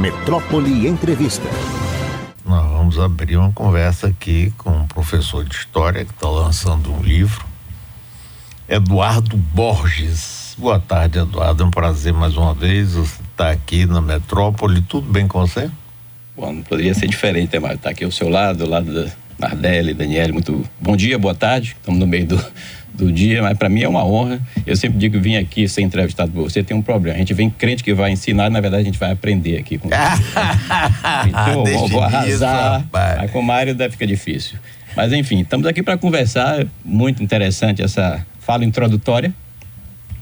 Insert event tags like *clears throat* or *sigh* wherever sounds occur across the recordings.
Metrópole Entrevista. Nós vamos abrir uma conversa aqui com um professor de história que está lançando um livro, Eduardo Borges. Boa tarde, Eduardo. É um prazer mais uma vez você estar tá aqui na Metrópole. Tudo bem com você? Bom, não poderia ser diferente, né, Mário? Estar tá aqui ao seu lado, ao lado da Nardelli, Daniele. Muito bom dia, boa tarde. Estamos no meio do, do dia, mas para mim é uma honra. Eu sempre digo que vim aqui ser entrevistado por você tem um problema. A gente vem crente que vai ensinar, na verdade a gente vai aprender aqui com você. *laughs* então eu vou arrasar. Mas com o Mário deve ficar difícil. Mas enfim, estamos aqui para conversar. Muito interessante essa fala introdutória,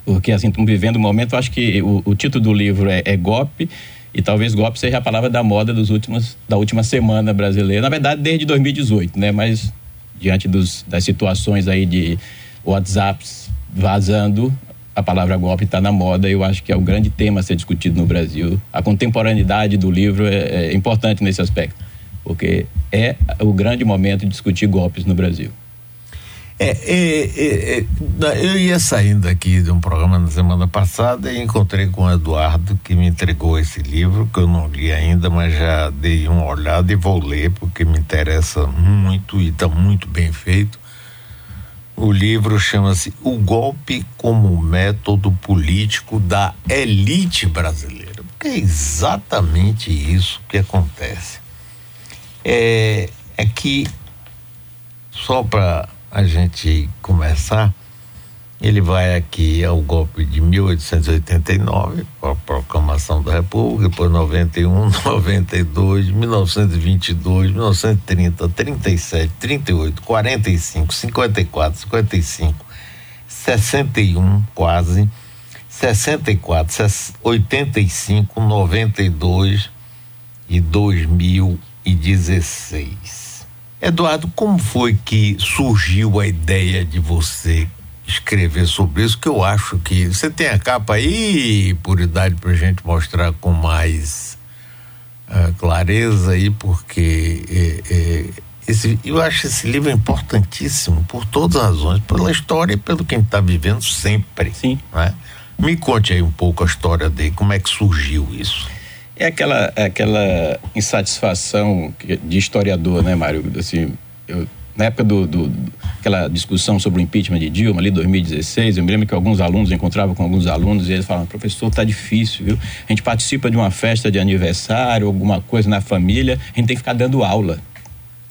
porque assim estamos vivendo um momento. Acho que o, o título do livro é, é golpe e talvez golpe seja a palavra da moda dos últimos, da última semana brasileira. Na verdade, desde 2018, né? Mas diante dos, das situações aí de WhatsApps vazando, a palavra golpe está na moda. Eu acho que é o grande tema a ser discutido no Brasil. A contemporaneidade do livro é, é importante nesse aspecto, porque é o grande momento de discutir golpes no Brasil. É, é, é, é eu ia saindo aqui de um programa na semana passada e encontrei com o Eduardo que me entregou esse livro que eu não li ainda, mas já dei uma olhada e vou ler porque me interessa muito e está muito bem feito. O livro chama-se O Golpe como Método Político da Elite Brasileira, porque é exatamente isso que acontece. É, é que, só para a gente começar, ele vai aqui ao golpe de 1889, a proclamação da República, depois 91, 92, 1922, 1930, 37, 38, 45, 54, 55, 61 quase, 64, 85, 92 e 2016. Eduardo, como foi que surgiu a ideia de você escrever sobre isso, que eu acho que você tem a capa aí, por idade, para gente mostrar com mais uh, clareza aí, porque é, é, esse, eu acho esse livro importantíssimo por todas as razões, pela história e pelo que a gente está vivendo sempre. Sim. Né? Me conte aí um pouco a história dele, como é que surgiu isso? É aquela, aquela insatisfação de historiador, né, Mário? Assim, eu na época do, do, discussão sobre o impeachment de Dilma, ali 2016, eu me lembro que alguns alunos encontravam com alguns alunos e eles falavam, professor, tá difícil, viu? A gente participa de uma festa de aniversário, alguma coisa na família, a gente tem que ficar dando aula.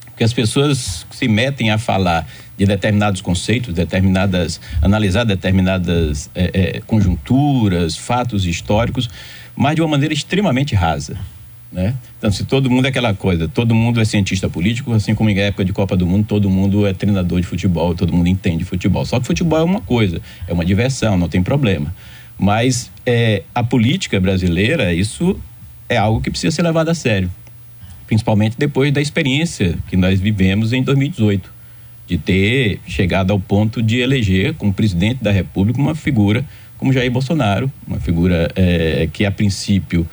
Porque as pessoas se metem a falar de determinados conceitos, determinadas, analisar determinadas é, é, conjunturas, fatos históricos, mas de uma maneira extremamente rasa. Né? Então, se todo mundo é aquela coisa, todo mundo é cientista político, assim como em época de Copa do Mundo, todo mundo é treinador de futebol, todo mundo entende futebol. Só que futebol é uma coisa, é uma diversão, não tem problema. Mas é, a política brasileira, isso é algo que precisa ser levado a sério. Principalmente depois da experiência que nós vivemos em 2018, de ter chegado ao ponto de eleger como presidente da República uma figura como Jair Bolsonaro, uma figura é, que a princípio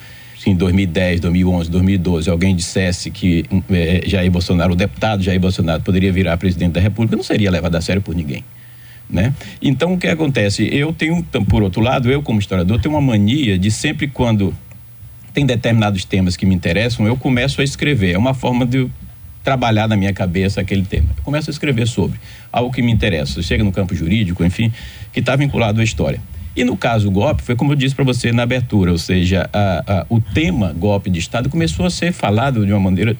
se em 2010, 2011, 2012 alguém dissesse que é, Jair Bolsonaro, o deputado Jair Bolsonaro, poderia virar presidente da República, não seria levado a sério por ninguém. Né? Então o que acontece? Eu tenho, por outro lado, eu como historiador tenho uma mania de sempre quando tem determinados temas que me interessam, eu começo a escrever. É uma forma de trabalhar na minha cabeça aquele tema. Eu começo a escrever sobre algo que me interessa, chega no campo jurídico, enfim, que está vinculado à história. E no caso golpe, foi como eu disse para você na abertura, ou seja, a, a, o tema golpe de Estado começou a ser falado de uma maneira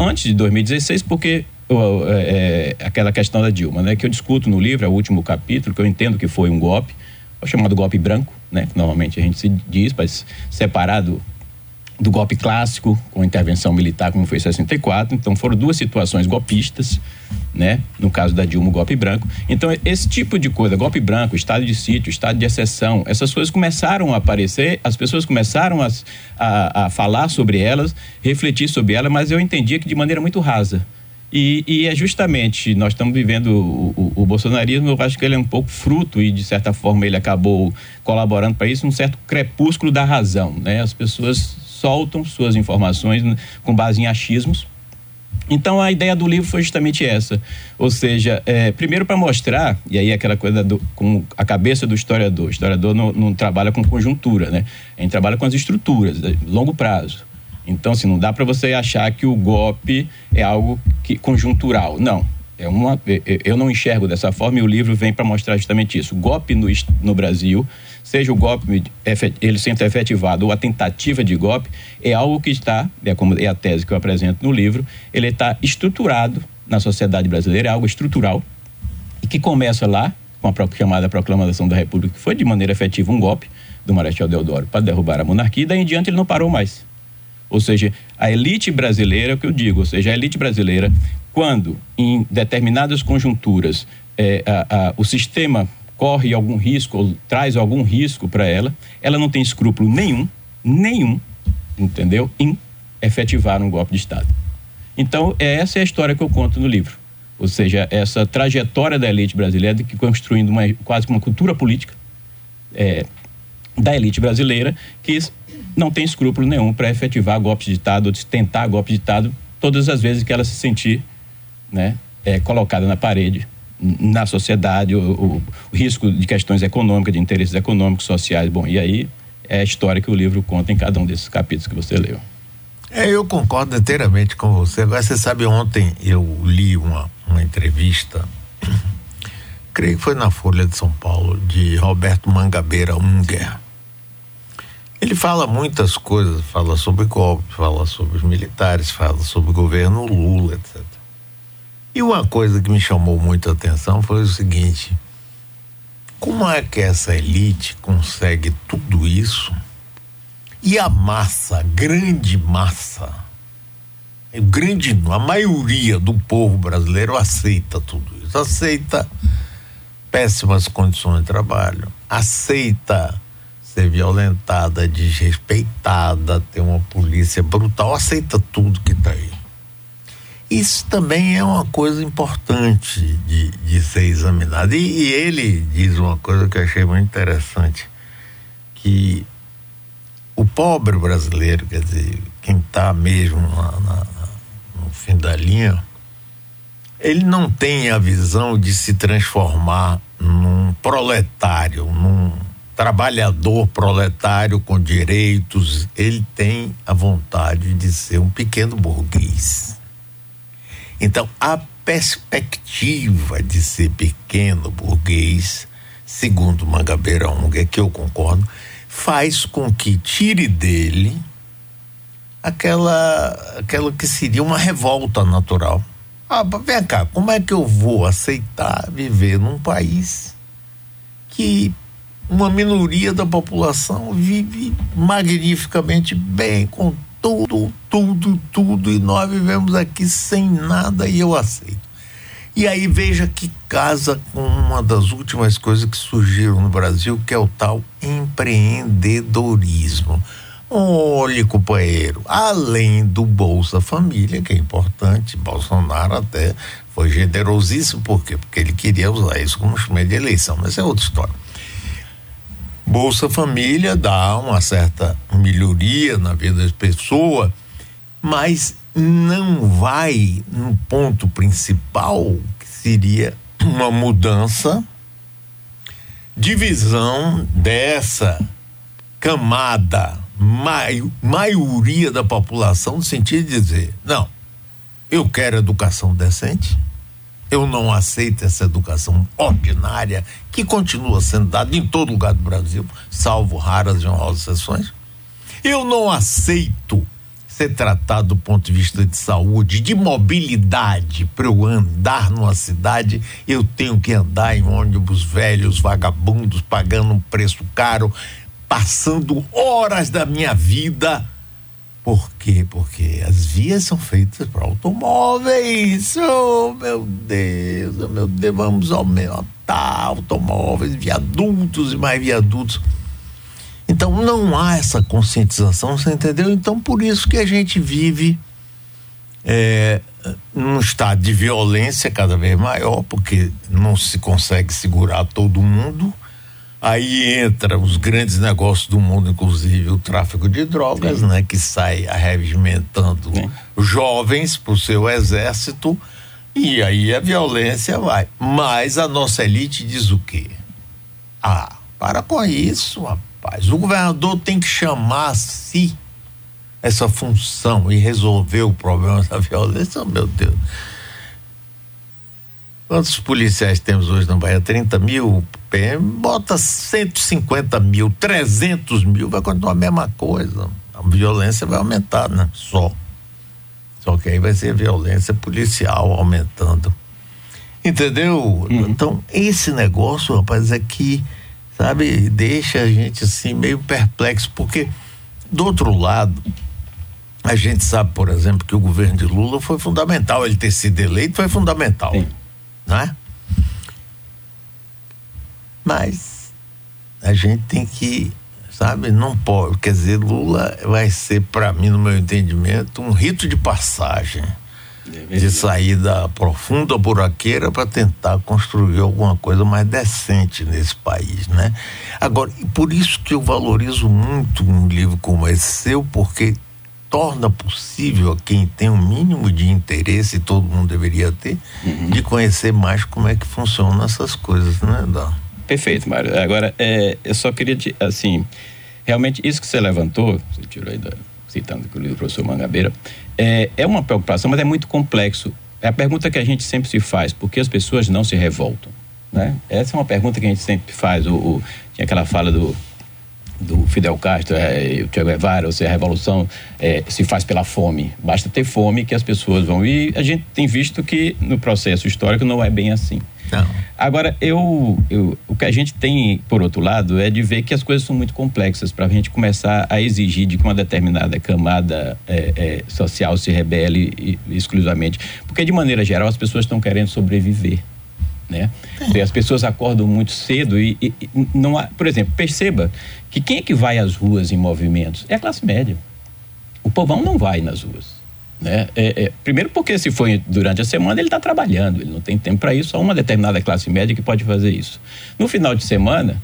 antes de 2016, porque é, é, aquela questão da Dilma, né, que eu discuto no livro, é o último capítulo, que eu entendo que foi um golpe, o chamado golpe branco, né, que normalmente a gente se diz, mas separado do golpe clássico, com intervenção militar, como foi em 64. Então, foram duas situações golpistas, né? No caso da Dilma, o golpe branco. Então, esse tipo de coisa, golpe branco, estado de sítio, estado de exceção, essas coisas começaram a aparecer, as pessoas começaram a, a, a falar sobre elas, refletir sobre elas, mas eu entendia que de maneira muito rasa. E, e, é justamente, nós estamos vivendo o, o, o, bolsonarismo, eu acho que ele é um pouco fruto e, de certa forma, ele acabou colaborando para isso, um certo crepúsculo da razão. Né? As pessoas soltam suas informações com base em achismos. Então a ideia do livro foi justamente essa, ou seja, é, primeiro para mostrar e aí aquela coisa do, com a cabeça do historiador. O historiador não, não, trabalha com conjuntura, né? Gente trabalha com as estruturas, longo prazo. Então, assim, não dá para você achar que o golpe é algo que, conjuntural. Não. É uma, eu não enxergo dessa forma e o livro vem para mostrar justamente isso. O golpe no, no Brasil, seja o golpe ele sendo efetivado ou a tentativa de golpe, é algo que está, é, como é a tese que eu apresento no livro, ele está estruturado na sociedade brasileira, é algo estrutural e que começa lá com a chamada Proclamação da República, que foi de maneira efetiva um golpe do Marechal Deodoro para derrubar a monarquia, e daí em diante ele não parou mais. Ou seja, a elite brasileira, é o que eu digo, ou seja, a elite brasileira, quando em determinadas conjunturas é, a, a, o sistema corre algum risco ou traz algum risco para ela, ela não tem escrúpulo nenhum, nenhum, entendeu? Em efetivar um golpe de Estado. Então, essa é a história que eu conto no livro. Ou seja, essa trajetória da elite brasileira que construindo uma, quase uma cultura política é, da elite brasileira que não tem escrúpulo nenhum para efetivar golpes de Estado ou tentar golpe de Estado todas as vezes que ela se sentir né, é, colocada na parede na sociedade, o, o, o, risco de questões econômicas, de interesses econômicos, sociais. Bom, e aí é a história que o livro conta em cada um desses capítulos que você leu. É, eu concordo inteiramente com você. Agora, você sabe, ontem eu li uma, uma entrevista, *clears throat* creio que foi na Folha de São Paulo, de Roberto Mangabeira Unger ele fala muitas coisas, fala sobre golpe, fala sobre os militares, fala sobre o governo Lula, etc. E uma coisa que me chamou muita atenção foi o seguinte: como é que essa elite consegue tudo isso e a massa, a grande massa, a grande, a maioria do povo brasileiro aceita tudo isso, aceita péssimas condições de trabalho, aceita ser violentada, desrespeitada, ter uma polícia brutal, aceita tudo que está aí. Isso também é uma coisa importante de, de ser examinado. E, e, ele diz uma coisa que eu achei muito interessante, que o pobre brasileiro, quer dizer, quem está mesmo na, na, no fim da linha, ele não tem a visão de se transformar num proletário, num trabalhador proletário com direitos, ele tem a vontade de ser um pequeno burguês. Então, a perspectiva de ser pequeno burguês, segundo Mangabeira Unger, que eu concordo, faz com que tire dele aquela, aquela que seria uma revolta natural. Ah, vem cá, como é que eu vou aceitar viver num país que uma minoria da população vive magnificamente bem, com tudo, tudo, tudo, e nós vivemos aqui sem nada e eu aceito. E aí veja que casa com uma das últimas coisas que surgiram no Brasil, que é o tal empreendedorismo. Olhe, companheiro, além do Bolsa Família, que é importante, Bolsonaro até foi generosíssimo, por quê? Porque ele queria usar isso como instrumento de eleição, mas é outra história. Bolsa Família dá uma certa melhoria na vida da pessoa, mas não vai no ponto principal, que seria uma mudança de visão dessa camada, mai, maioria da população, no sentido de dizer: não, eu quero educação decente, eu não aceito essa educação ordinária que continua sendo dada em todo lugar do Brasil, salvo raras e honrosas exceções. Eu não aceito ser tratado do ponto de vista de saúde, de mobilidade. Para eu andar numa cidade, eu tenho que andar em ônibus velhos, vagabundos, pagando um preço caro, passando horas da minha vida por quê? Porque as vias são feitas para automóveis. Oh, meu Deus, oh, meu Deus, vamos aumentar automóveis, viadutos e mais viadutos. Então não há essa conscientização, você entendeu? Então por isso que a gente vive é, num estado de violência cada vez maior, porque não se consegue segurar todo mundo Aí entra os grandes negócios do mundo, inclusive o tráfico de drogas, Sim. né, que sai arregimentando Sim. jovens para o seu exército, e aí a violência vai. Mas a nossa elite diz o quê? Ah, para com isso, rapaz. O governador tem que chamar-se essa função e resolver o problema da *laughs* violência, meu Deus. Quantos policiais temos hoje na Bahia? 30 mil PM, bota 150 mil, 300 mil, vai continuar a mesma coisa. A violência vai aumentar, né? Só. Só que aí vai ser violência policial aumentando. Entendeu? Uhum. Então, esse negócio, rapaz, é que, sabe, deixa a gente assim meio perplexo, porque do outro lado, a gente sabe, por exemplo, que o governo de Lula foi fundamental, ele ter sido eleito foi fundamental. Sim. Né? Mas a gente tem que sabe? Não pode. Quer dizer, Lula vai ser, para mim, no meu entendimento, um rito de passagem. É de saída profunda buraqueira para tentar construir alguma coisa mais decente nesse país, né? Agora, por isso que eu valorizo muito um livro como esse seu, porque torna possível a quem tem um mínimo de interesse, e todo mundo deveria ter, uhum. de conhecer mais como é que funcionam essas coisas, né? Perfeito, Mário. Agora, é, eu só queria, te, assim, realmente isso que você levantou, você tirou aí da, citando o livro do professor Mangabeira, é, é uma preocupação, mas é muito complexo. É a pergunta que a gente sempre se faz, por que as pessoas não se revoltam? Né? Essa é uma pergunta que a gente sempre faz. O, o tinha aquela fala do do Fidel Castro, é, o Che Guevara, ou seja, a revolução é, se faz pela fome. Basta ter fome que as pessoas vão. E a gente tem visto que no processo histórico não é bem assim. Não. Agora, eu, eu, o que a gente tem, por outro lado, é de ver que as coisas são muito complexas para a gente começar a exigir de que uma determinada camada é, é, social se rebele exclusivamente. Porque, de maneira geral, as pessoas estão querendo sobreviver né? É. As pessoas acordam muito cedo e, e, não há, por exemplo, perceba que quem é que vai às ruas em movimentos? É a classe média. O povão não vai nas ruas. Né? É, é, primeiro porque se for durante a semana ele está trabalhando, ele não tem tempo para isso, só uma determinada classe média que pode fazer isso. No final de semana,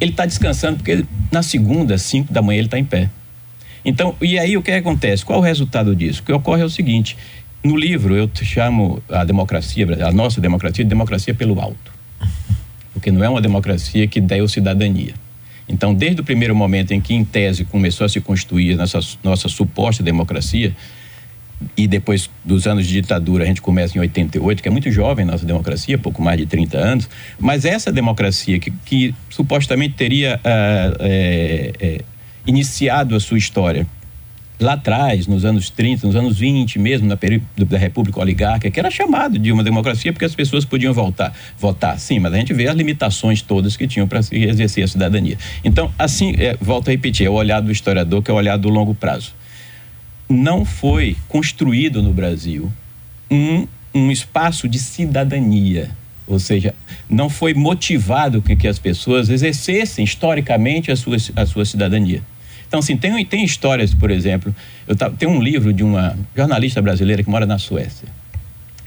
ele está descansando porque na segunda, cinco da manhã, ele está em pé. Então, e aí o que acontece? Qual o resultado disso? O que ocorre é o seguinte: no livro, eu chamo a democracia, a nossa democracia, de democracia pelo alto. Porque não é uma democracia que deu cidadania. Então, desde o primeiro momento em que, em tese, começou a se construir a nossa, nossa suposta democracia, e depois dos anos de ditadura, a gente começa em 88, que é muito jovem nossa democracia, pouco mais de 30 anos, mas essa democracia que, que supostamente teria é, é, iniciado a sua história lá atrás, nos anos 30, nos anos 20 mesmo, na período da República Oligárquica, que era chamado de uma democracia porque as pessoas podiam voltar, votar. Sim, mas a gente vê as limitações todas que tinham para exercer a cidadania. Então, assim, é, volto a repetir, é o olhar do historiador que é o olhar do longo prazo. Não foi construído no Brasil um, um espaço de cidadania. Ou seja, não foi motivado que, que as pessoas exercessem historicamente a sua, a sua cidadania. Então, assim, tem, tem histórias, por exemplo, eu tava, tem um livro de uma jornalista brasileira que mora na Suécia.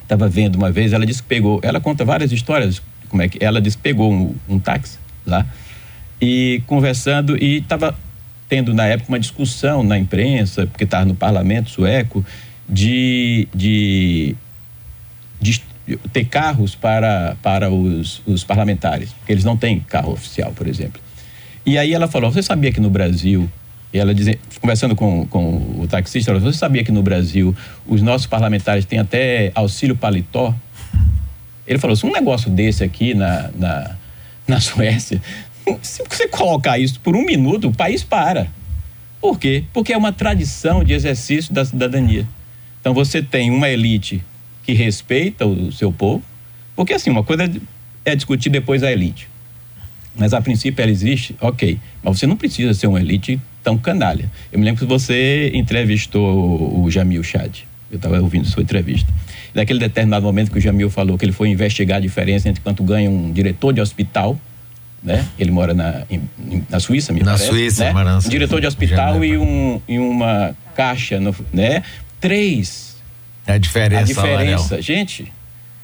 Estava vendo uma vez, ela disse que pegou, ela conta várias histórias, como é que ela disse que pegou um, um táxi lá e conversando e estava tendo na época uma discussão na imprensa, porque estava no parlamento sueco, de, de, de ter carros para, para os, os parlamentares, porque eles não têm carro oficial, por exemplo. E aí ela falou: Você sabia que no Brasil ela dizia, conversando com, com o taxista, ela falou, você sabia que no Brasil os nossos parlamentares têm até auxílio paletó? Ele falou, se um negócio desse aqui na, na, na *laughs* Suécia, se você colocar isso por um minuto, o país para. Por quê? Porque é uma tradição de exercício da cidadania. Então você tem uma elite que respeita o seu povo, porque assim, uma coisa é discutir depois a elite. Mas a princípio ela existe, ok. Mas você não precisa ser uma elite tão canalha. Eu me lembro que você entrevistou o Jamil Chad. Eu estava ouvindo sua entrevista. Naquele determinado momento que o Jamil falou que ele foi investigar a diferença entre quanto ganha um diretor de hospital, né? Ele mora na, em, na Suíça, me na parece. Na Suíça, né? Marança, Um diretor de hospital e, um, e uma caixa, no, né? Três. A diferença. A diferença. Gente,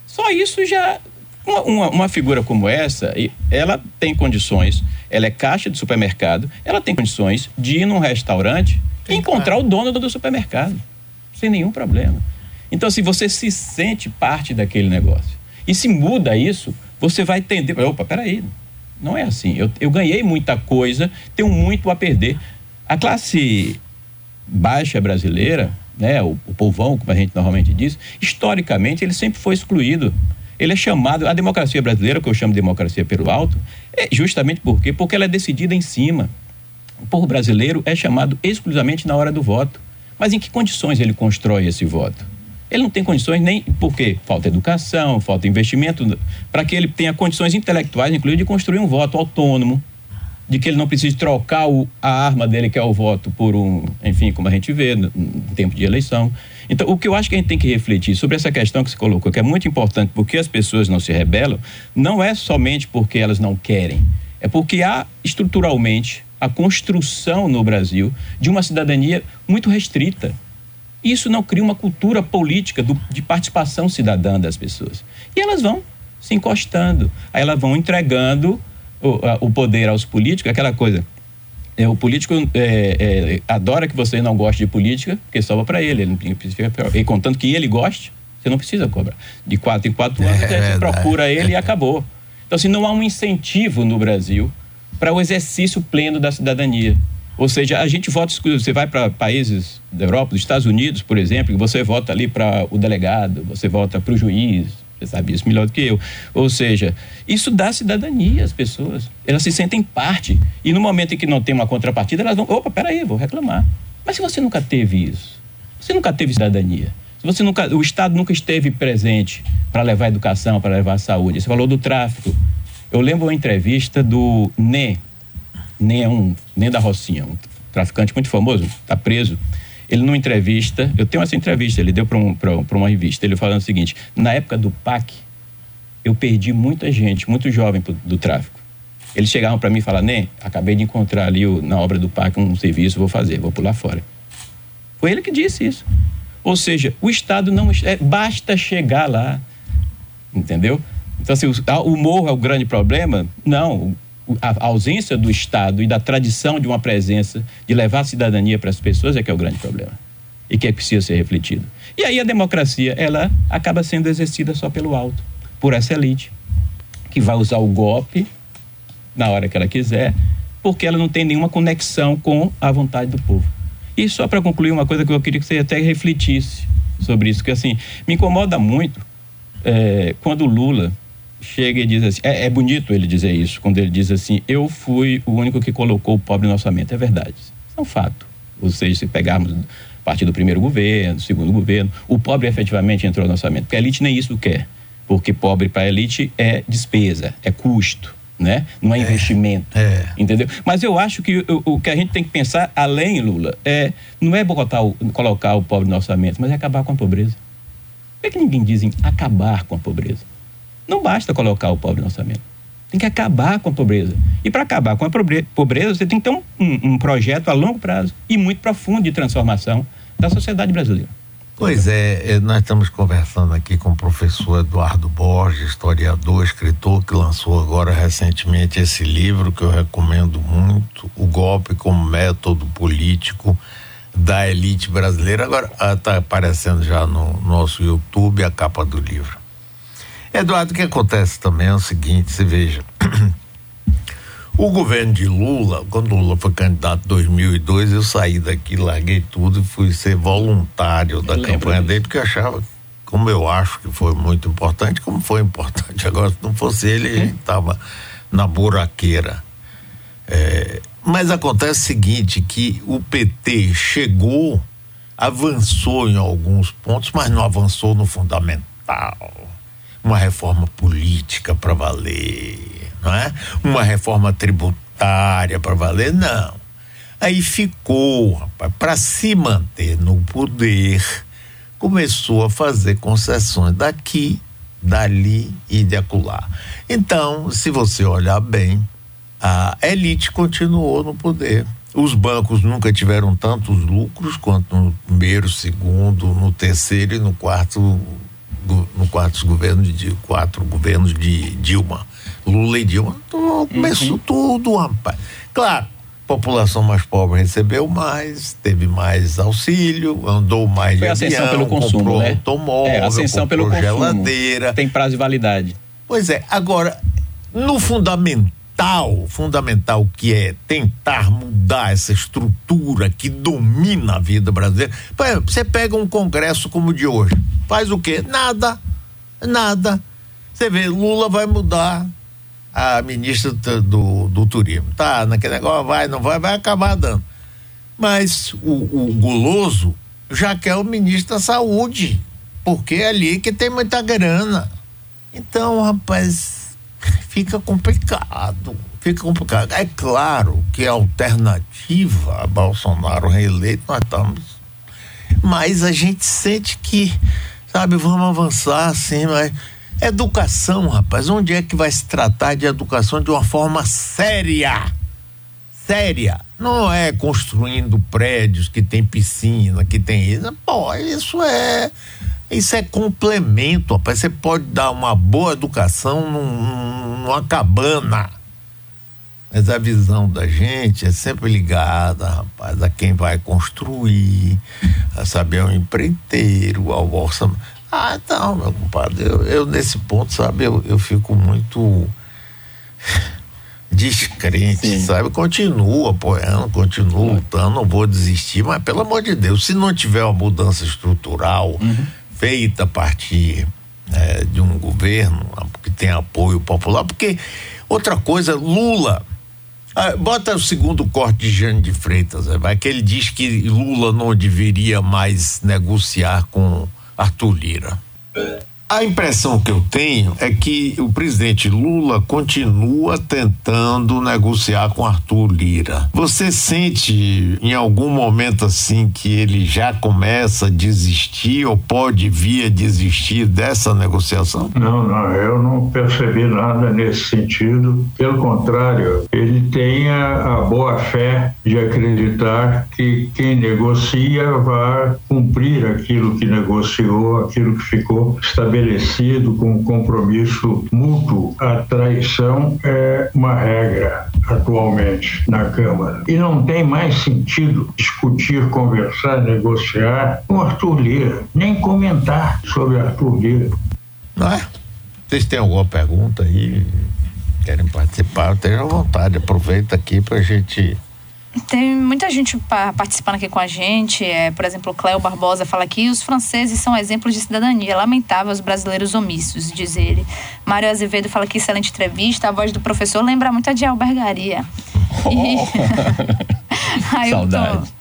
só isso já uma, uma, uma, figura como essa, ela tem condições, ela é caixa de supermercado, ela tem condições de ir num restaurante e encontrar o dono do supermercado, sem nenhum problema. Então, se você se sente parte daquele negócio e se muda isso, você vai entender, opa, peraí, não é assim. Eu, eu ganhei muita coisa, tenho muito a perder. A classe baixa brasileira, né, o, o povão, como a gente normalmente diz, historicamente ele sempre foi excluído. Ele é chamado, a democracia brasileira, que eu chamo de democracia pelo alto, é justamente por quê? Porque ela é decidida em cima. O povo brasileiro é chamado exclusivamente na hora do voto. Mas em que condições ele constrói esse voto? Ele não tem condições nem porque falta educação, falta investimento, para que ele tenha condições intelectuais, inclusive, de construir um voto autônomo, de que ele não precise trocar o, a arma dele, que é o voto, por um, enfim, como a gente vê no, no tempo de eleição. Então, o que eu acho que a gente tem que refletir sobre essa questão que se colocou, que é muito importante, porque as pessoas não se rebelam, não é somente porque elas não querem, é porque há estruturalmente a construção no Brasil de uma cidadania muito restrita. Isso não cria uma cultura política do, de participação cidadã das pessoas. E elas vão se encostando, aí elas vão entregando o, o poder aos políticos, aquela coisa. É, o político é, é, adora que você não goste de política, porque sobra para ele. ele não precisa, e contando que ele goste, você não precisa cobrar. De quatro em quatro anos, é, você procura ele e *laughs* acabou. Então, assim, não há um incentivo no Brasil para o exercício pleno da cidadania. Ou seja, a gente vota, você vai para países da Europa, dos Estados Unidos, por exemplo, você vota ali para o delegado, você vota para o juiz, você sabe isso melhor do que eu. Ou seja, isso dá cidadania às pessoas. Elas se sentem parte. E no momento em que não tem uma contrapartida, elas vão, opa, peraí, vou reclamar. Mas se você nunca teve isso, você nunca teve cidadania, se você nunca, o Estado nunca esteve presente para levar a educação, para levar a saúde, você falou do tráfico. Eu lembro uma entrevista do Né, Né é um, Né da Rocinha, um traficante muito famoso, está preso ele numa entrevista, eu tenho essa entrevista, ele deu para um, uma revista, ele falando o seguinte: na época do PAC, eu perdi muita gente, muito jovem do tráfico. Eles chegavam para mim e falavam: Nem, acabei de encontrar ali na obra do PAC um serviço, vou fazer, vou pular fora. Foi ele que disse isso. Ou seja, o Estado não. É, basta chegar lá. Entendeu? Então, assim, o, o morro é o grande problema? Não a ausência do Estado e da tradição de uma presença de levar a cidadania para as pessoas é que é o grande problema e que é ser refletido. E aí a democracia, ela acaba sendo exercida só pelo alto, por essa elite, que vai usar o golpe na hora que ela quiser, porque ela não tem nenhuma conexão com a vontade do povo. E só para concluir uma coisa que eu queria que você até refletisse sobre isso, que assim, me incomoda muito é, quando o Lula chega e diz assim: é, é, bonito ele dizer isso, quando ele diz assim: eu fui o único que colocou o pobre no orçamento. É verdade. Isso é um fato. Ou seja, se pegarmos a partir do primeiro governo, segundo governo, o pobre efetivamente entrou no orçamento. Porque a elite nem isso quer. Porque pobre para a elite é despesa, é custo. Né? Não é, é investimento, é. entendeu? Mas eu acho que o, o, que a gente tem que pensar além, Lula, é não é botar o, colocar o pobre no orçamento, mas é acabar com a pobreza. Por que, que ninguém diz em acabar com a pobreza? Não basta colocar o pobre no orçamento. Tem que acabar com a pobreza. E para acabar com a pobreza, você tem que ter um, um, um projeto a longo prazo e muito profundo de transformação da sociedade brasileira. Pois é, é, nós estamos conversando aqui com o professor Eduardo Borges, historiador, escritor, que lançou agora recentemente esse livro que eu recomendo muito, O Golpe como Método Político da Elite Brasileira. Agora está aparecendo já no nosso YouTube a capa do livro. Eduardo, o que acontece também é o seguinte, você veja. *clears throat* O governo de Lula, quando Lula foi candidato em 2002, eu saí daqui, larguei tudo e fui ser voluntário da campanha dele, porque eu achava, como eu acho que foi muito importante, como foi importante. *laughs* Agora, se não fosse ele, a gente estava na buraqueira. É, mas acontece o seguinte, que o PT chegou, avançou em alguns pontos, mas não avançou no fundamental uma reforma política para valer, não é? Uma reforma tributária para valer, não. Aí ficou, rapaz, para se manter no poder, começou a fazer concessões daqui, dali e de acolá. Então, se você olhar bem, a elite continuou no poder. Os bancos nunca tiveram tantos lucros quanto no primeiro, segundo, no terceiro e no quarto no quarto governo de quatro governos de Dilma, Lula e Dilma, então, começou uhum. tudo, rapaz. Claro, população mais pobre recebeu mais, teve mais auxílio, andou mais Foi de avião, pelo consumo, comprou né? automóvel, é, ascensão pelo geladeira. Consumo. Tem prazo de validade. Pois é, agora, no fundamental fundamental, fundamental que é tentar mudar essa estrutura que domina a vida brasileira. Você pega um congresso como o de hoje, faz o quê? Nada, nada. Você vê, Lula vai mudar a ministra do, do turismo. Tá, naquele negócio vai, não vai, vai acabar dando. Mas o, o guloso já quer o ministro da saúde, porque é ali que tem muita grana. Então, rapaz, fica complicado. Fica complicado. É claro que a alternativa a Bolsonaro reeleito, nós estamos. Mas a gente sente que, sabe, vamos avançar assim, mas. Educação, rapaz, onde é que vai se tratar de educação de uma forma séria? Séria. Não é construindo prédios que tem piscina, que tem isso. Pô, isso é isso é complemento, rapaz. Você pode dar uma boa educação num, numa cabana. Mas a visão da gente é sempre ligada, rapaz, a quem vai construir, a saber ao empreiteiro, ao orçamento. Ah, então, meu compadre, eu, eu nesse ponto, sabe, eu, eu fico muito descrente, Sim. sabe? Continuo apoiando, continuo lutando, não vou desistir, mas pelo amor de Deus, se não tiver uma mudança estrutural, uhum feita a partir é, de um governo que tem apoio popular, porque outra coisa, Lula. Ah, bota o segundo corte de Jane de Freitas, é, vai que ele diz que Lula não deveria mais negociar com Arthur Lira. A impressão que eu tenho é que o presidente Lula continua tentando negociar com Arthur Lira. Você sente em algum momento assim que ele já começa a desistir ou pode vir a desistir dessa negociação? Não, não, eu não percebi nada nesse sentido. Pelo contrário, ele tem a, a boa fé de acreditar que quem negocia vai cumprir aquilo que negociou, aquilo que ficou estabelecido estabelecido com compromisso mútuo. A traição é uma regra atualmente na Câmara. E não tem mais sentido discutir, conversar, negociar com Arthur Lira, nem comentar sobre Arthur Lira. Não é? Vocês têm alguma pergunta aí? Querem participar? À vontade. Aproveita aqui para a gente tem muita gente participando aqui com a gente. É, por exemplo, o Cléo Barbosa fala aqui: os franceses são exemplos de cidadania. Lamentável os brasileiros omissos, diz ele. Mário Azevedo fala que excelente entrevista. A voz do professor lembra muito a de albergaria. Oh. E... *laughs* Railton... *laughs*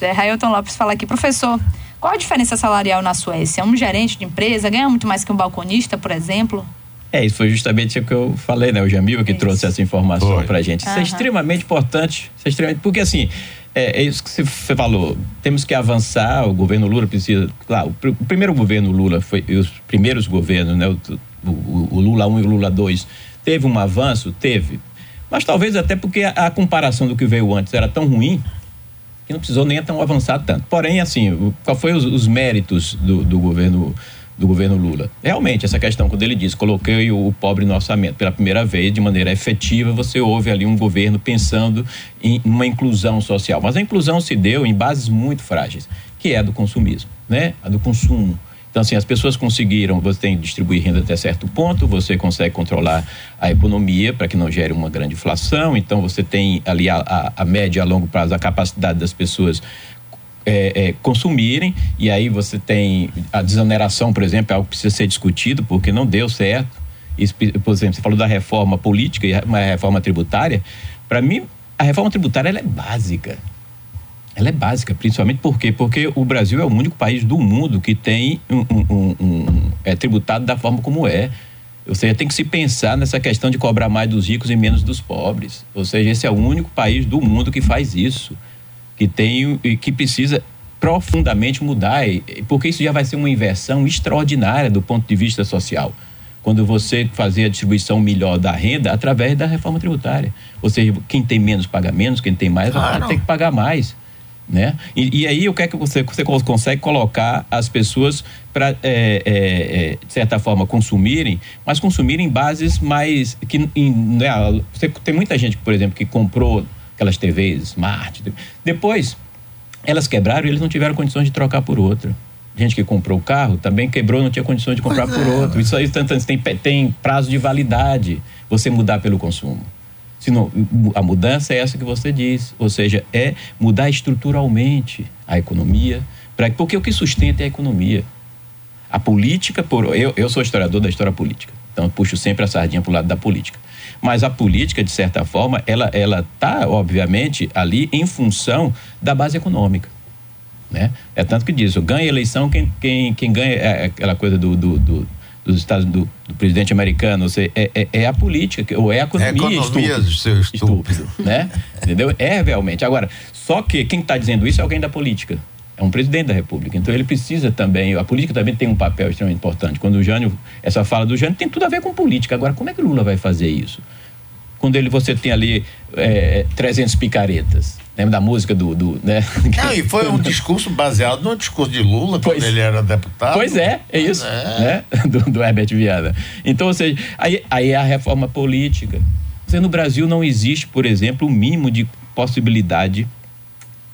É, Railton Lopes fala aqui: professor, qual a diferença salarial na Suécia? Um gerente de empresa ganha muito mais que um balconista, por exemplo? É, isso foi justamente o que eu falei, né? O Jamil que isso. trouxe essa informação foi. pra gente. Isso uhum. é extremamente importante. Isso é extremamente, porque assim, é, é, isso que você falou. Temos que avançar, o governo Lula precisa. Claro, o, primeiro governo Lula foi. Os primeiros governos, né? O, o, o, Lula 1 e o Lula 2, teve um avanço? Teve. Mas talvez até porque a, a comparação do que veio antes era tão ruim que não precisou nem tão avançar tanto. Porém, assim, qual foi os, os méritos do, do governo do governo Lula. Realmente, essa questão, quando ele diz coloquei o, pobre no orçamento pela primeira vez, de maneira efetiva, você ouve ali um governo pensando em uma inclusão social. Mas a inclusão se deu em bases muito frágeis, que é a do consumismo, né? A do consumo. Então, assim, as pessoas conseguiram, você tem que distribuir renda até certo ponto, você consegue controlar a economia para que não gere uma grande inflação, então você tem ali a, a, a média a longo prazo a capacidade das pessoas é, é, consumirem, e aí você tem a desoneração, por exemplo, é algo que precisa ser discutido, porque não deu certo. Isso, por exemplo, você falou da reforma política e uma reforma tributária. Para mim, a reforma tributária ela é básica. Ela é básica, principalmente por quê? Porque o Brasil é o único país do mundo que tem um, um, um, um é tributado da forma como é. Ou seja, tem que se pensar nessa questão de cobrar mais dos ricos e menos dos pobres. Ou seja, esse é o único país do mundo que faz isso que tem e que precisa profundamente mudar, porque isso já vai ser uma inversão extraordinária do ponto de vista social. Quando você fazer a distribuição melhor da renda através da reforma tributária. Ou seja, quem tem menos paga menos, quem tem mais claro. ter que pagar mais. Né? E, e, aí o que é que você, você consegue colocar as pessoas para, é, é, é, de certa forma, consumirem, mas consumirem bases mais. que em, né, você, Tem muita gente, por exemplo, que comprou aquelas TVs smart. Depois, elas quebraram e eles não tiveram condições de trocar por outra. Gente que comprou o carro também quebrou, não tinha condições de comprar pois por é, *laughs* outro. Isso aí tem, tem prazo de validade você mudar pelo consumo. Se não, a mudança é essa que você diz, ou seja, é mudar estruturalmente a economia, pra, porque o que sustenta é a economia. A política, por, eu, eu sou historiador da história política, então eu puxo sempre a sardinha para o lado da política. Mas a política, de certa forma, ela ela está, obviamente, ali em função da base econômica. Né? É tanto que diz, ganha eleição quem, quem, quem ganha é aquela coisa do, do, do dos Estados do, do, presidente americano, seja, é, é, é, a política, ou é a economia, é economia estúpido, seu estúpido. estúpido né? Entendeu? É realmente. Agora, só que quem está dizendo isso é alguém da política. É um presidente da República. Então ele precisa também, a política também tem um papel extremamente importante. Quando o Jânio, essa fala do Jânio tem tudo a ver com política. Agora, como é que o Lula vai fazer isso? Quando ele, você tem ali é, 300 picaretas. Lembra da música do. do né? Não, e foi um *laughs* discurso baseado no discurso de Lula, quando pois, ele era deputado. Pois é, é isso. É. Né? *laughs* Do, do Herbert Viana. Então, ou seja, aí, aí é a reforma política. Você, no Brasil não existe, por exemplo, o um mínimo de possibilidade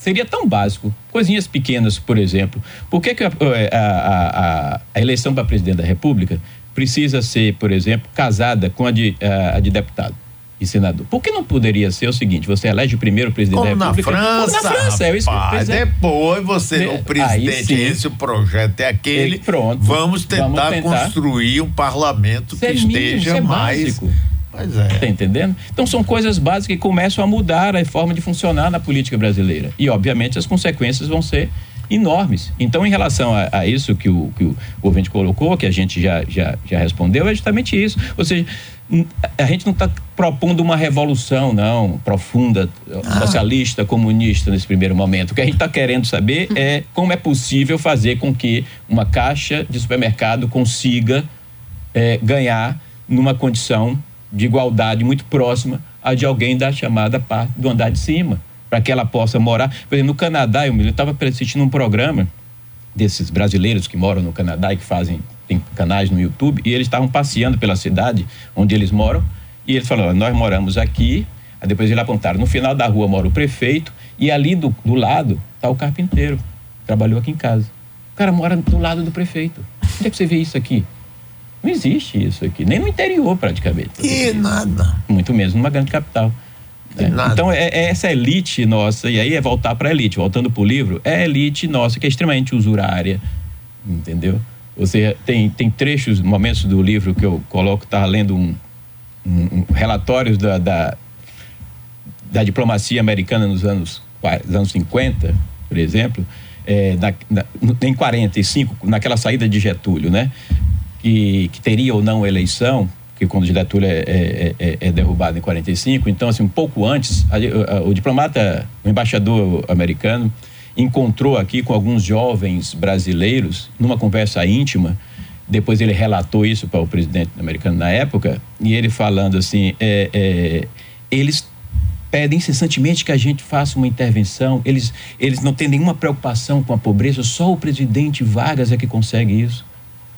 seria tão básico. Coisinhas pequenas, por exemplo. Por que, que a, a, a, a eleição para presidente da República precisa ser, por exemplo, casada com a de, a, de deputado? e senador. Por que não poderia ser o seguinte: você elege o primeiro presidente Como da República? Na França, na França, é isso. Rapaz, é. Depois você, o presidente, esse o projeto é aquele. E pronto. Vamos tentar, vamos tentar, construir um parlamento que é esteja é mais. Básico. Pois é. Tá entendendo? Então são coisas básicas que começam a mudar a forma de funcionar na política brasileira. E, obviamente, as consequências vão ser enormes. Então, em relação a, a isso que o, que o ouvinte colocou, que a gente já, já, já respondeu, é justamente isso. Ou seja, a gente não está propondo uma revolução, não, profunda, ah. socialista, comunista nesse primeiro momento. O que a gente está querendo saber é como é possível fazer com que uma caixa de supermercado consiga é, ganhar numa condição de igualdade muito próxima a de alguém da chamada parte do andar de cima, para que ela possa morar. Por exemplo, no Canadá, eu estava assistindo um programa desses brasileiros que moram no Canadá e que fazem tem canais no YouTube e eles estavam passeando pela cidade onde eles moram e eles falaram: nós moramos aqui. Aí depois eles apontaram: no final da rua mora o prefeito e ali do, do lado está o carpinteiro, trabalhou aqui em casa. O cara mora do lado do prefeito. Onde é que você vê isso aqui? Não existe isso aqui, nem no interior praticamente. E nada. Muito menos numa grande capital. Né? Então, é, é, essa elite nossa, e aí é voltar para a elite, voltando para o livro, é a elite nossa que é extremamente usurária, entendeu? Você tem, tem trechos, momentos do livro que eu coloco, estava lendo um, um, um relatórios da, da, da, diplomacia americana nos anos, nos anos 50, por exemplo, é, na, na, em 45, naquela saída de Getúlio, né? Que, que teria ou não eleição, que quando Getúlio é, é, é, é, derrubado em 45, então, assim, um pouco antes, a, a, o diplomata, o embaixador americano, encontrou aqui com alguns jovens brasileiros, numa conversa íntima. Depois ele relatou isso para o presidente americano na época, e ele falando assim: é, é, eles pedem incessantemente que a gente faça uma intervenção, eles, eles não têm nenhuma preocupação com a pobreza, só o presidente Vargas é que consegue isso.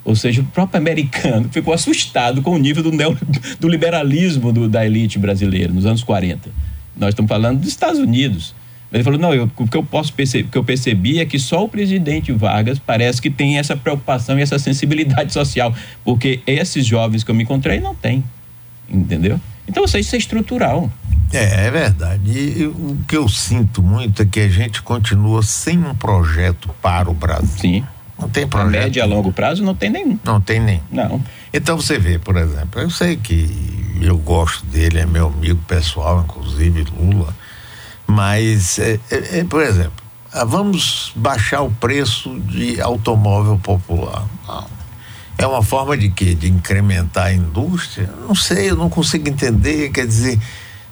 Ou seja, o próprio americano *laughs* ficou assustado com o nível do, neo, do liberalismo do, da elite brasileira nos anos 40. Nós estamos falando dos Estados Unidos. Ele falou: não, eu, o que eu posso perceber, que eu percebi é que só o presidente Vargas parece que tem essa preocupação e essa sensibilidade social, porque esses jovens que eu me encontrei não têm. Entendeu? Então, isso é estrutural. É, é verdade. E o que eu sinto muito é que a gente continua sem um projeto para o Brasil. Sim. Não tem projeto. A médio a longo prazo não tem nenhum. Não tem nenhum. Não. Então você vê, por exemplo, eu sei que eu gosto dele, é meu amigo pessoal, inclusive Lula mas, é, é, é, por exemplo, ah, vamos baixar o preço de automóvel popular. Não. É uma forma de quê? De incrementar a indústria? Não sei, eu não consigo entender. Quer dizer,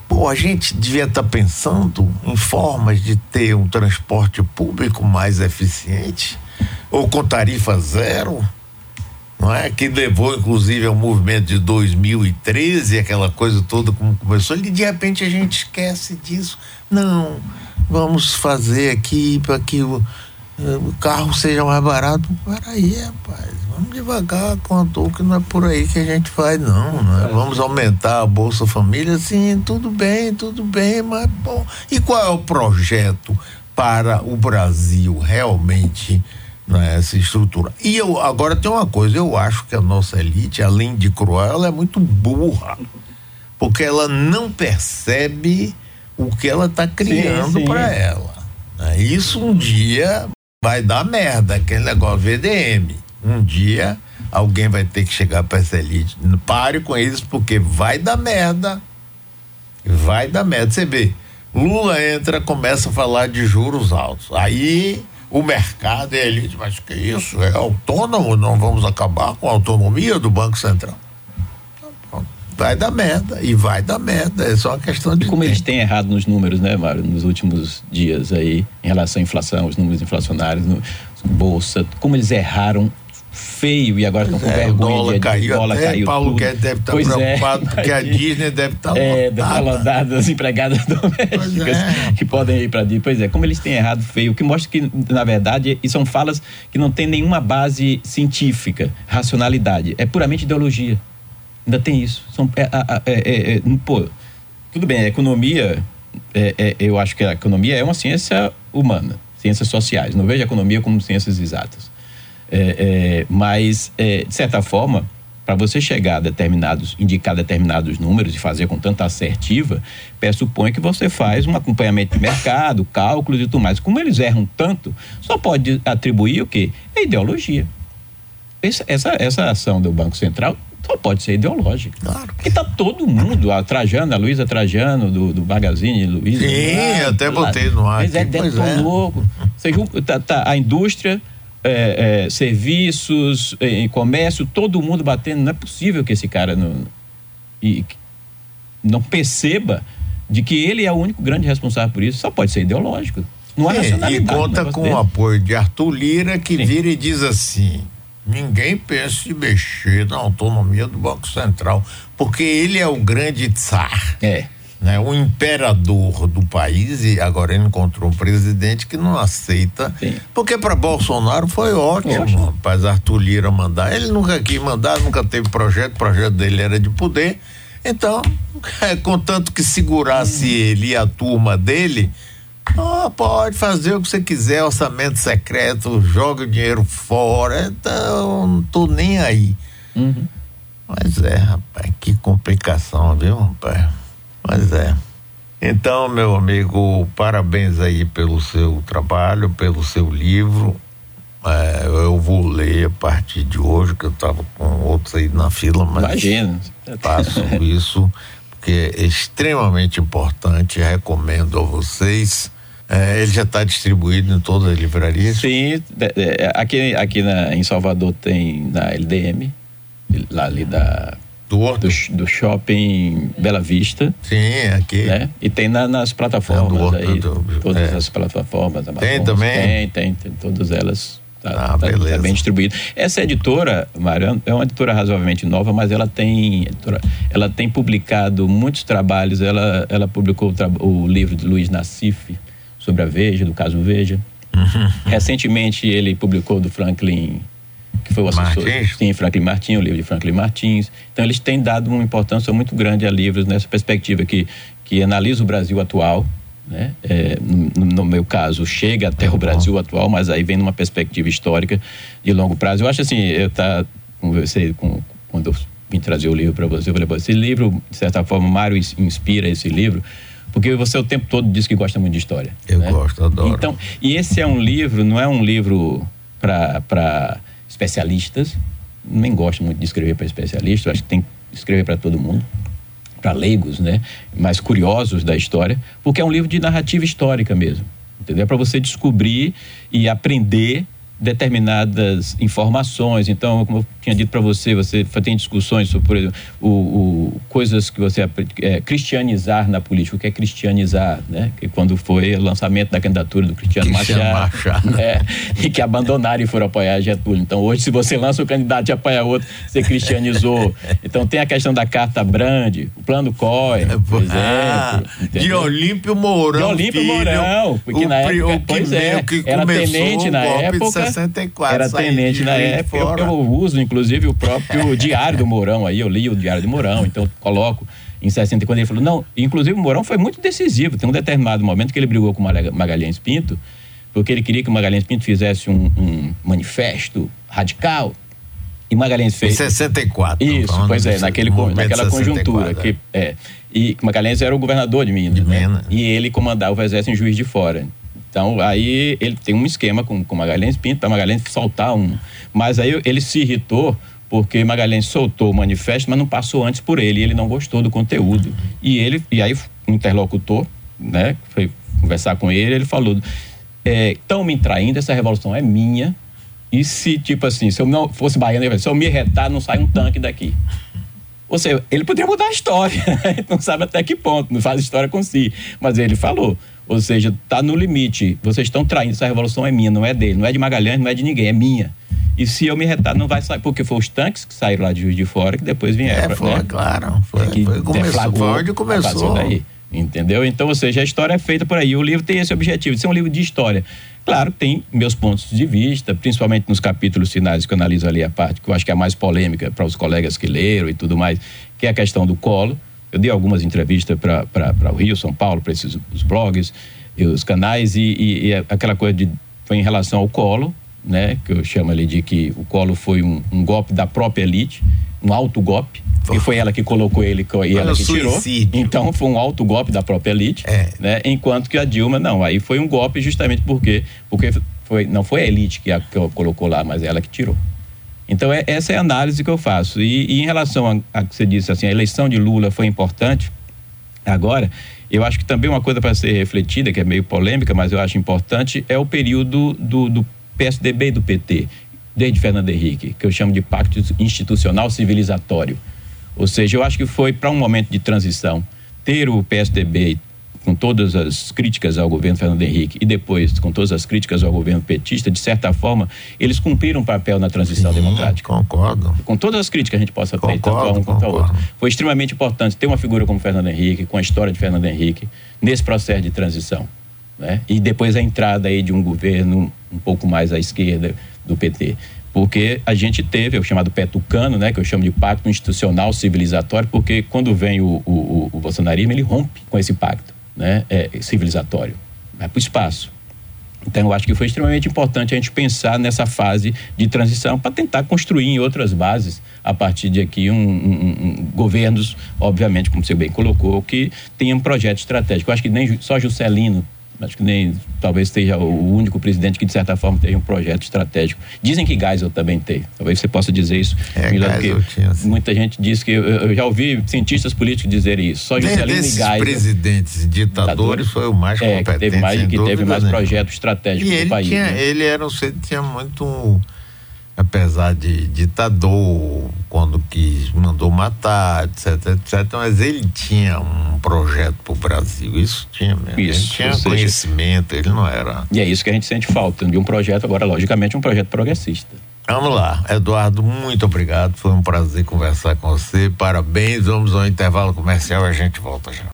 pô, a gente devia estar tá pensando em formas de ter um transporte público mais eficiente ou com tarifa zero não é? Que levou inclusive ao movimento de 2013, aquela coisa toda como começou, e de repente a gente esquece disso. Não, vamos fazer aqui para que o, eh, o, carro seja mais barato. Peraí, rapaz, vamos devagar, contou que não é por aí que a gente faz, não. não é? Vamos aumentar a Bolsa Família, sim, tudo bem, tudo bem, mas bom. E qual é o projeto para o Brasil realmente? Né, essa estrutura. E eu agora tem uma coisa, eu acho que a nossa elite, além de cruel, ela é muito burra. porque ela não percebe o que ela está criando para ela. Né? Isso um dia vai dar merda, aquele negócio VDM. Um dia alguém vai ter que chegar para essa elite. Pare com isso, porque vai dar merda. Vai dar merda. Você vê, Lula entra, começa a falar de juros altos. Aí o mercado e a elite, mas que isso? É autônomo? Não vamos acabar com a autonomia do Banco Central? vai dar merda e vai dar merda. É só uma questão de. Como tempo. eles têm errado nos números, né, Mário, nos últimos dias aí, em relação à inflação, os números inflacionários, no, bolsa, como eles erraram feio e agora estão com é, vergonha. O dólar de, caiu, dólar até caiu Paulo tudo. Guedes deve estar Pois preocupado é, porque a Disney deve estar é, lotada. lotada das empregadas *laughs* domésticas é. que podem ir para Disney. Pois é, como eles têm errado feio, o que mostra que, na verdade, e são falas que não têm nenhuma base científica, racionalidade. É puramente ideologia. Ainda tem isso. São, é, é, é, pô, tudo bem, a economia, eu acho que a economia é uma ciência humana, ciências sociais. Não vejo a economia como ciências exatas. Mas, de certa forma, para você chegar a determinados, indicar determinados números e fazer com tanta assertiva, pressupõe que você faz um acompanhamento de mercado, cálculos e tudo mais. Como eles erram tanto, só pode atribuir o quê? A ideologia. Essa, essa, essa ação do Banco Central só pode ser ideológica. Claro. Porque tá todo mundo, a Trajano, a Luísa Trajano, do, do Magazine Luiza. Sim, lá, até botei no ar. Mas é. É. Tá, tá, a indústria, é, é, serviços, em comércio, todo mundo batendo. Não é possível que esse cara não, e, não perceba de que ele é o único grande responsável por isso. Só pode ser ideológico. Não há é, racionalidade. E conta com dele. o apoio de Arthur Lira, que Sim. vira e diz assim: ninguém pensa em mexer na autonomia do Banco Central, porque ele é o grande tsar. É. Né, o imperador do país e agora ele encontrou um presidente que não aceita, Sim. porque para Bolsonaro foi ótimo, rapaz, Arthur Lira mandar. Ele nunca quis mandar, nunca teve projeto, o projeto dele era de poder. Então, é, contanto que segurasse hum. ele e a turma dele, Oh, pode fazer o que você quiser, orçamento secreto, joga o dinheiro fora, então não tô nem aí. Uhum. Mas é, rapaz, que complicação, viu, rapaz? Mas é. Então, meu amigo, parabéns aí pelo seu trabalho, pelo seu livro. É, eu vou ler a partir de hoje, que eu estava com outros aí na fila, mas Imagina. faço *laughs* isso porque é extremamente importante. Recomendo a vocês. É, ele já está distribuído em todas as livrarias? Sim, aqui, aqui na, em Salvador tem na LDM, lá ali da. Do, do, do shopping Bela Vista. Sim, aqui. Né? E tem na, nas plataformas Horto, aí. do, todas é. as plataformas. Amazon, Tem também? Tem, tem, tem todas elas. Tá, ah, tá, beleza. tá bem distribuído. Essa editora, Mário, é uma editora razoavelmente nova, mas ela tem, ela tem publicado muitos trabalhos. Ela, ela publicou o, o livro de Luiz Nassif, sobre a Veja, do caso Veja. Uhum. Recentemente ele publicou do Franklin, que foi o assessor. Martins? Sim, Franklin Martins, o livro de Franklin Martins. Então eles têm dado uma importância muito grande a livros nessa perspectiva que, que analisa o Brasil atual. Né? É, no, no, meu caso, chega até o Brasil bom. atual, mas aí vem numa perspectiva histórica de longo prazo. Eu acho assim, eu tá conversei com quando eu vim trazer o livro para você, eu falei, esse livro, de certa forma, Mário inspira esse livro, porque você o tempo todo diz que gosta muito de história. Eu né? gosto, adoro. Então, e esse é um livro, não é um livro para especialistas, nem gosto muito de escrever para especialistas, acho que tem que escrever para todo mundo, para leigos, né? Mais curiosos da história, porque é um livro de narrativa histórica mesmo, entendeu? Para você descobrir e aprender determinadas informações. Então, como eu tinha dito para você, você tem discussões sobre, por exemplo, o, o, coisas que você é, cristianizar na política. O que é cristianizar, né? Que quando foi o lançamento da candidatura do Cristiano, Machado, Machado. *laughs* É, e que abandonaram e foram apoiar Getúlio. Então, hoje, se você lança um candidato e apoia outro, você cristianizou. Então, tem a questão da Carta Brande, o Plano COI, por exemplo. Ah, de Olímpio Mourão. De Olímpio Mourão, porque o, na época, o que, pois é, que era tenente o na época. De 64, era tenente na época. Eu, eu, uso, inclusive, o próprio Diário do Mourão aí, eu li o Diário do Mourão, então coloco em 64 ele falou, não, inclusive o Mourão foi muito decisivo, tem um determinado momento que ele brigou com Magalhães Pinto, porque ele queria que o Magalhães Pinto fizesse um, um manifesto radical, E Magalhães fez. Em 64. Isso, pois é, naquele, naquela conjuntura. Que, é. é. E Magalhães era o governador de Minas. De né? Minas. E ele comandava o exército em Juiz de Fora. Então, aí ele tem um esquema com, com Magalhães Pinto, para Magalhães soltar um. Mas aí ele se irritou porque Magalhães soltou o manifesto, mas não passou antes por ele, e ele não gostou do conteúdo. E ele, e aí o interlocutor, né, foi conversar com ele, ele falou: estão é, me traindo, essa revolução é minha, e se, tipo assim, se eu não fosse baiano, se eu me retar, não sai um tanque daqui. Ou seja, ele poderia mudar a história, *laughs* não sabe até que ponto, não faz história com si. Mas ele falou, ou seja, está no limite. Vocês estão traindo, essa revolução é minha, não é dele, não é de Magalhães, não é de ninguém, é minha. E se eu me retar, não vai sair, porque foi os tanques que saíram lá de Juiz de Fora que depois vieram. É, foi, né? claro. Foi, que foi, começou, foi onde começou. Daí, entendeu? Então, ou seja, a história é feita por aí. O livro tem esse objetivo, de ser um livro de história. Claro, tem meus pontos de vista, principalmente nos capítulos finais que eu analiso ali a parte que eu acho que é a mais polêmica para os colegas que leram e tudo mais, que é a questão do colo. Eu dei algumas entrevistas para o Rio, São Paulo, para esses os blogs e os canais, e, e, e aquela coisa de, foi em relação ao colo, né, que eu chamo ali de que o Colo foi um, um golpe da própria elite, um alto golpe, e foi ela que colocou ele e ela que tirou. Então foi um alto golpe da própria elite, é. né? Enquanto que a Dilma não, aí foi um golpe justamente porque porque foi não foi a elite que a, que a colocou lá, mas ela que tirou. Então é, essa é a análise que eu faço. E, e em relação a, a que você disse assim, a eleição de Lula foi importante. Agora, eu acho que também uma coisa para ser refletida, que é meio polêmica, mas eu acho importante, é o período do, do PSDB e do PT, desde Fernando Henrique, que eu chamo de pacto institucional civilizatório. Ou seja, eu acho que foi para um momento de transição ter o PSDB com todas as críticas ao governo Fernando Henrique e depois com todas as críticas ao governo petista, de certa forma, eles cumpriram um papel na transição Sim, democrática. Concordo. Com todas as críticas que a gente possa ter, tanto a um quanto ao outro. Foi extremamente importante ter uma figura como Fernando Henrique, com a história de Fernando Henrique, nesse processo de transição. Né? E depois a entrada aí de um governo um pouco mais à esquerda do PT. Porque a gente teve o chamado pé tucano, né, que eu chamo de pacto institucional civilizatório, porque quando vem o, o, o bolsonarismo, ele rompe com esse pacto né, é, civilizatório, vai para o espaço. Então, eu acho que foi extremamente importante a gente pensar nessa fase de transição para tentar construir em outras bases, a partir de aqui, um, um, um, governos, obviamente, como você bem colocou, que tenham um projeto estratégico. Eu acho que nem só Juscelino acho que nem talvez seja o único presidente que de certa forma tem um projeto estratégico. Dizem que Geisel também tem. Talvez você possa dizer isso é, melhor que tinha, assim. muita gente diz que eu, já ouvi cientistas políticos dizerem isso. Só Juscelino e Geisel. presidentes ditadores foi o mais é, competente. Que teve mais, que teve mais projeto estratégico e do país. Tinha, né? Ele era um tinha muito apesar de ditador, quando quis, mandou matar, etc, etc, mas ele tinha um projeto para o Brasil, isso tinha mesmo. Isso, ele tinha conhecimento, ele não era. E é isso que a gente sente falta, de um projeto, agora, logicamente, um projeto progressista. Vamos lá, Eduardo, muito obrigado, foi um prazer conversar com você, parabéns, vamos ao intervalo comercial e a gente volta já.